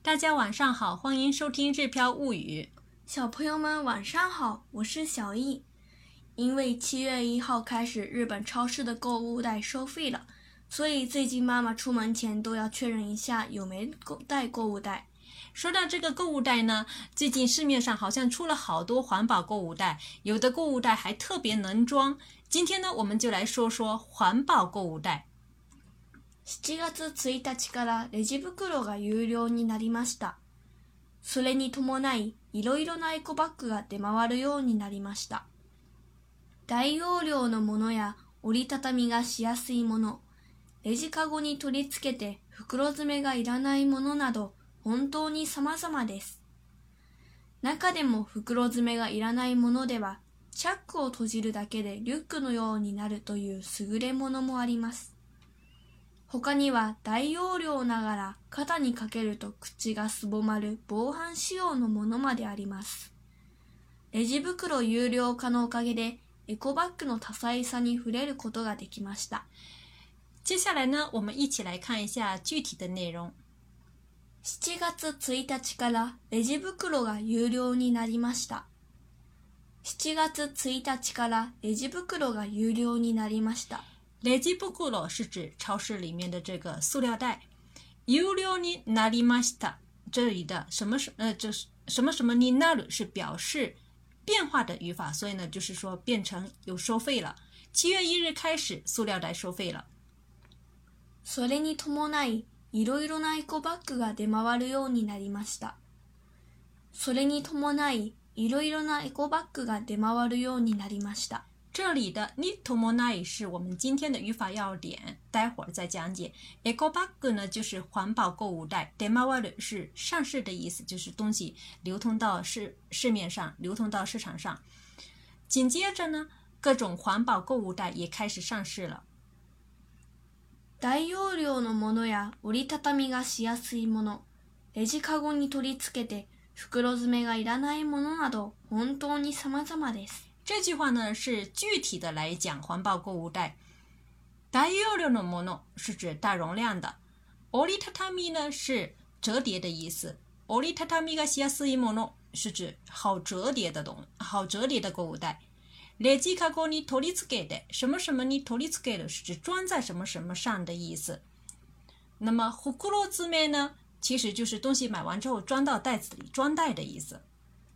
大家晚上好，欢迎收听《日飘物语》。小朋友们晚上好，我是小易。因为七月一号开始，日本超市的购物袋收费了，所以最近妈妈出门前都要确认一下有没购带购物袋。说到这个购物袋呢，最近市面上好像出了好多环保购物袋，有的购物袋还特别能装。今天呢，我们就来说说环保购物袋。7月1日からレジ袋が有料になりました。それに伴い、いろいろなエコバッグが出回るようになりました。大容量のものや折りたたみがしやすいもの、レジカゴに取り付けて袋詰めがいらないものなど、本当に様々です。中でも袋詰めがいらないものでは、チャックを閉じるだけでリュックのようになるという優れものもあります。他には大容量ながら肩にかけると口がすぼまる防犯仕様のものまであります。レジ袋有料化のおかげでエコバッグの多彩さに触れることができました。接下来呢，我们一起来看一下具体的内容。7月1日からレジ袋が有料になりました。7月1日からレジ袋が有料になりました。垃圾不鼓了，是指超市里面的这个塑料袋。由了尼哪里买起的？这里的什么是呃，就是什么什么尼哪里是表示变化的语法，所以呢，就是说变成有收费了。七月一日开始，塑料袋收费了。それに伴ないいろいろなエコバッグが出回るようになりました。それに伴ないいろいろなエコバッグが出回るようになりました。这里的 n i to m o n a y 是我们今天的语法要点，待会儿再讲解。Eco bag 呢，就是环保购物袋。d e m a 是上市的意思，就是东西流通到市市面上，流通到市场上。紧接着呢，各种环保购物袋也开始上市了。大容量のものや折りたたみがしやすいもの、レジカゴに取り付けて袋詰めがいらないものなど、本当に様々です。这句话呢是具体的来讲环保购物袋。大容量的，是指大容量的。o l t t a a m i 呢是折叠的意思。o mono l t t a a m i 是指好折叠的东，好折叠的购物袋。什么什么你？是指装在什么什么上的意思。那么，其实就是东西买完之后装到袋子里，装袋的意思。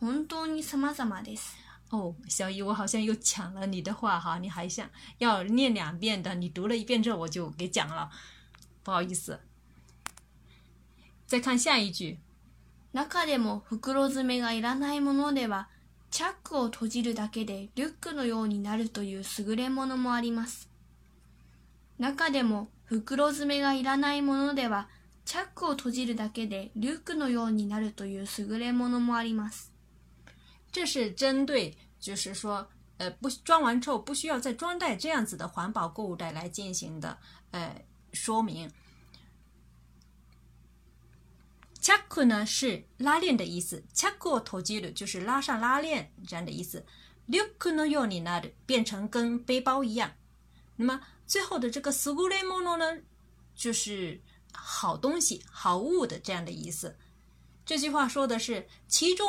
本当に様々です。哦，小姨，我好像又抢了你的话哈，你还想要念两遍的，你读了一遍之后我就给讲了，不好意思。再看下一句。中でも袋詰めがいらないものでは、チャックを閉じるだけでリュックのようになるという優れものもあります。中でも袋詰めがいらないものでは、チャックを閉じるだけでリュックのようになるという優れものもあります。这是针对，就是说，呃，不装完之后不需要再装袋这样子的环保购物袋来进行的，呃，说明。c h c k 呢是拉链的意思 c h c k u t o j i 就是拉上拉链这样的意思。lukuno y o n i n a d 变成跟背包一样。那么最后的这个 suguremono 呢，就是好东西、好物的这样的意思。这句话说的是其中。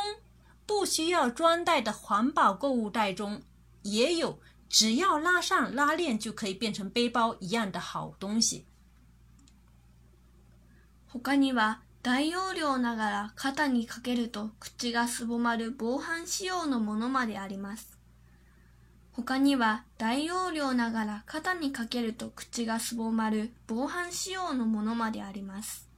不需要装袋的环保购物袋中也有只要拉上拉链就可以变成背包一样的好东西。他には大容量ながら肩にかけると口がすぼまる防犯仕様のものまであります。他には大容量ながら肩にかけると口がすぼまる防犯仕様のものまであります。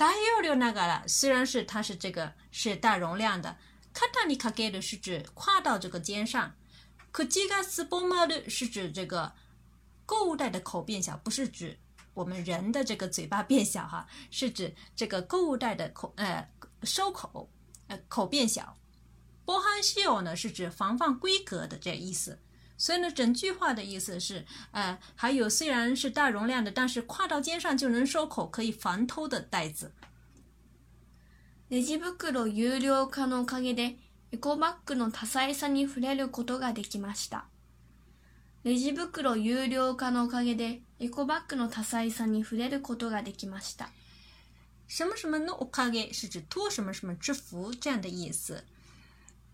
大容量那个了，虽然是它是这个是大容量的。kata n 是指跨到这个肩上。k u j s o 是指这个购物袋的口变小，不是指我们人的这个嘴巴变小哈，是指这个购物袋的口，呃，收口，呃，口变小。b o k a 呢是指防范规格的这意思。所以呢，整句话的意思是，呃，还有虽然是大容量的，但是挎到肩上就能收口，可以防偷的袋子。レジ袋有料化のおかげで、エコバッグの多彩さに触れることができました。レジ袋有料化のおかげで、エコバッグの多彩さに触れることができました。什么什么のおかげ是指托什么什么之福这样的意思。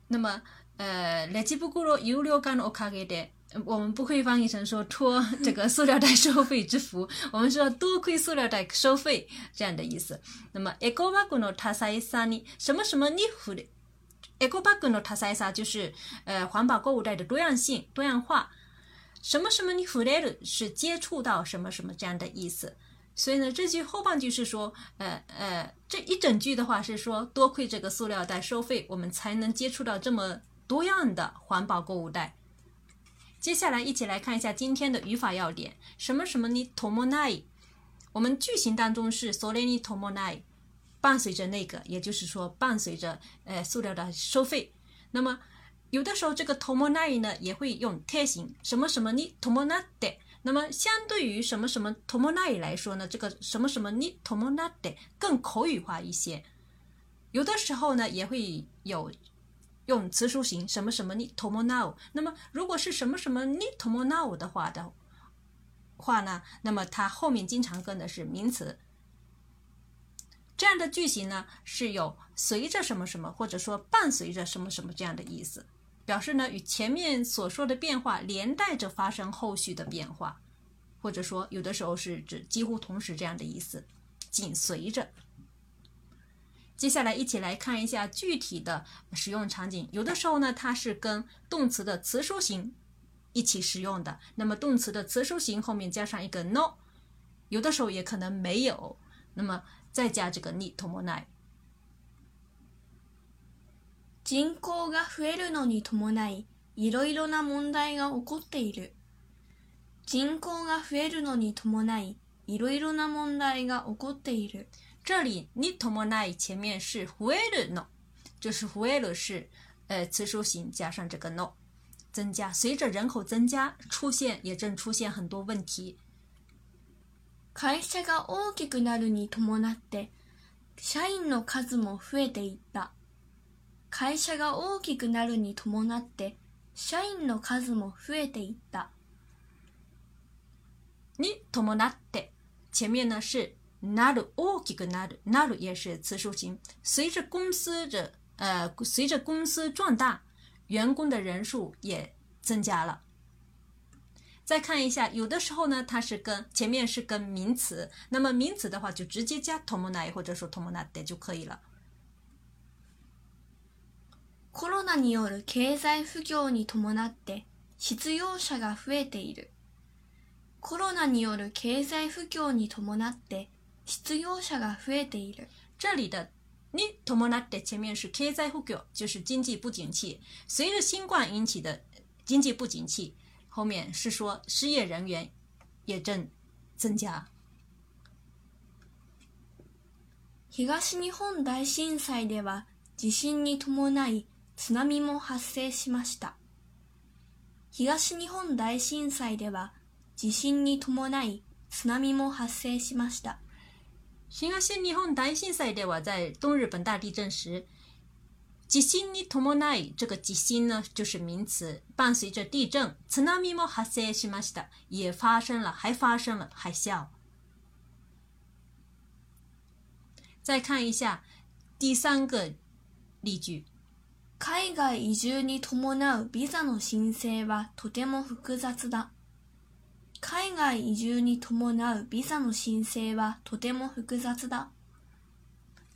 那么呃，那只不过了有了干了卡给的，我们不可以翻译成说托这个塑料袋收费之福，我们说多亏塑料袋收费这样的意思。那么 eco bagono t a s a s a n i 什么什么你付的 eco bagono t a s a s a 就是呃环保购物袋的多样性多样化，什么什么你 l e 是接触到什么什么这样的意思。所以呢，这句后半句是说，呃呃，这一整句的话是说多亏这个塑料袋收费，我们才能接触到这么。多样的环保购物袋。接下来，一起来看一下今天的语法要点：什么什么呢？tomonai。我们句型当中是 s o l e n i tomonai，伴随着那个，也就是说伴随着呃塑料的收费。那么有的时候这个 tomonai 呢也会用贴型，什么什么呢？tomonade。那么相对于什么什么 tomonai 来说呢，这个什么什么呢？tomonade 更口语化一些。有的时候呢也会有。用词书型什么什么呢？tomorrow。那么，如果是什么什么呢？tomorrow 的话的，话呢，那么它后面经常跟的是名词。这样的句型呢，是有随着什么什么，或者说伴随着什么什么这样的意思，表示呢与前面所说的变化连带着发生后续的变化，或者说有的时候是指几乎同时这样的意思，紧随着。接下来一起来看一下具体的使用场景。有的时候呢，它是跟动词的词书形一起使用的。那么，动词的词书形后面加上一个 no，有的时候也可能没有。那么，再加这个にともない。人口が増えるのに伴い、いろいろな問題が起こっている。人口が増えるのに伴い、いろいろな問題が起こっている。这里に伴い前面是増えるの，就是増える是呃词书形加上这个 no，增加。随着人口增加，出现也正出现很多问题。会社が大きくなるに伴って社員の数も増えていった。会社が大きくなるに伴って社員の数も増えていった。に伴って前面呢是ナルオジグナルナル也是次数型。随着公司的呃，随着公司壮大，员工的人数也增加了。再看一下，有的时候呢，它是跟前面是跟名词，那么名词的话就直接加ともない或者说ともなっ就可以了。コロナによる経済不況に伴って失業者が増えている。コロナによる経済不況に伴って失業者が増えている。这里的に伴って前面是経済就是经济不景气。随着新冠引起的经济不景气，后面是说失业人员也正增加。東日本大震災では地震に伴い津波も発生しました。東日本大震災では地震に伴い津波も発生しました。東日本大震災では在東日本大地震时，地震に伴い、这个地震呢，就是名词，伴随着地震，津波も発生しました，也发生了，还发生了海啸。再看一下第三个例句，海外移住に伴うビザの申請はとても複雑だ。海外移住に伴うビザの申請はとても複雑だ。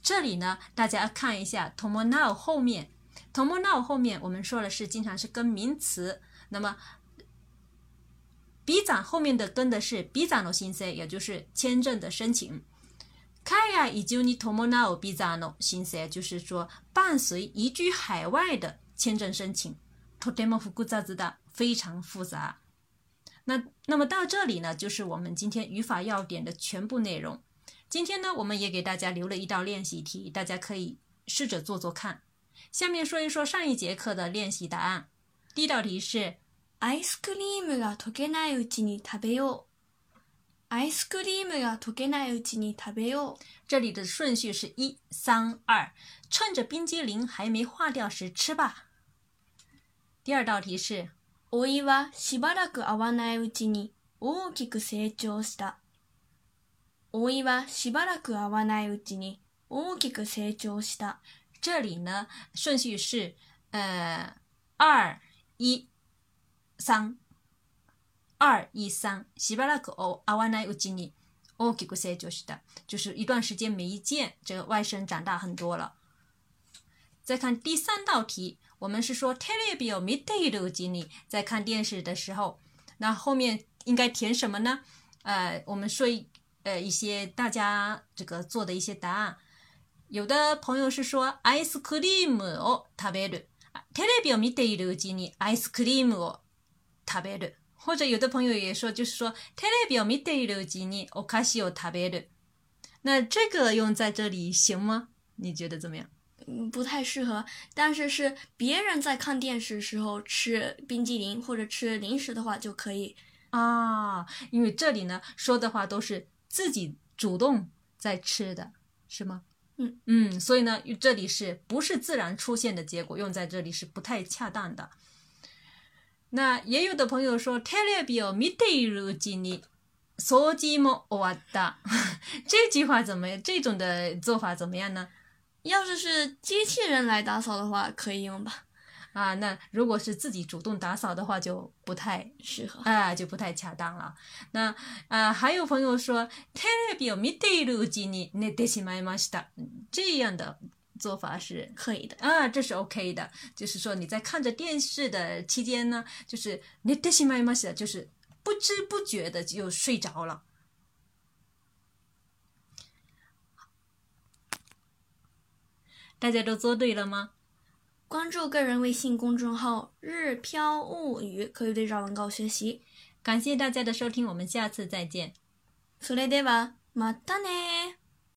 这里呢，大家看一下 t o m o n 后面 t o m o n 后面我们说的是经常是跟名词，那么 v 后面的跟的是の申請，也就是签证的申请。海外移住に伴うビザの申請，就是说伴随移居海外的签证申请。とても複雑だ，非常复杂。那那么到这里呢，就是我们今天语法要点的全部内容。今天呢，我们也给大家留了一道练习题，大家可以试着做做看。下面说一说上一节课的练习答案。第一道题是 ice cream が溶けないうちに食べよう。ice cream が溶けないうちに食べよう。这里的顺序是一三二，趁着冰激凌还没化掉时吃吧。第二道题是。老いはしばらく会わないうちに大きく成長した。老いはしばらく会わないうちに大きく成長した。这里呢，顺序是呃二一三二一三，しばらく会わないうちに大きく成長した，就是一段时间没见，这个外甥长大很多了。再看第三道题。我们是说テレビをみてるうちに，在看电视的时候，那后面应该填什么呢？呃，我们说一呃一些大家这个做的一些答案，有的朋友是说 ice cream を食べる，テレビを見ているうちにアイスクリームを食べる，或者有的朋友也说就是说テレビを見ているうちにお菓子を食べる。那这个用在这里行吗？你觉得怎么样？不太适合，但是是别人在看电视时候吃冰激凌或者吃零食的话就可以啊，因为这里呢说的话都是自己主动在吃的是吗？嗯嗯，所以呢，这里是不是自然出现的结果用在这里是不太恰当的。那也有的朋友说 t e ビを見ている o ち meteo j i n 这句话怎么？这种的做法怎么样呢？要是是机器人来打扫的话，可以用吧？啊，那如果是自己主动打扫的话，就不太适合，啊，就不太恰当了。那啊，还有朋友说，这样的做法是可以的，啊，这是 OK 的，就是说你在看着电视的期间呢，就是不知不觉的就睡着了。大家都做对了吗？关注个人微信公众号“日漂物语”，可以对照文稿学习。感谢大家的收听，我们下次再见。それではまたね。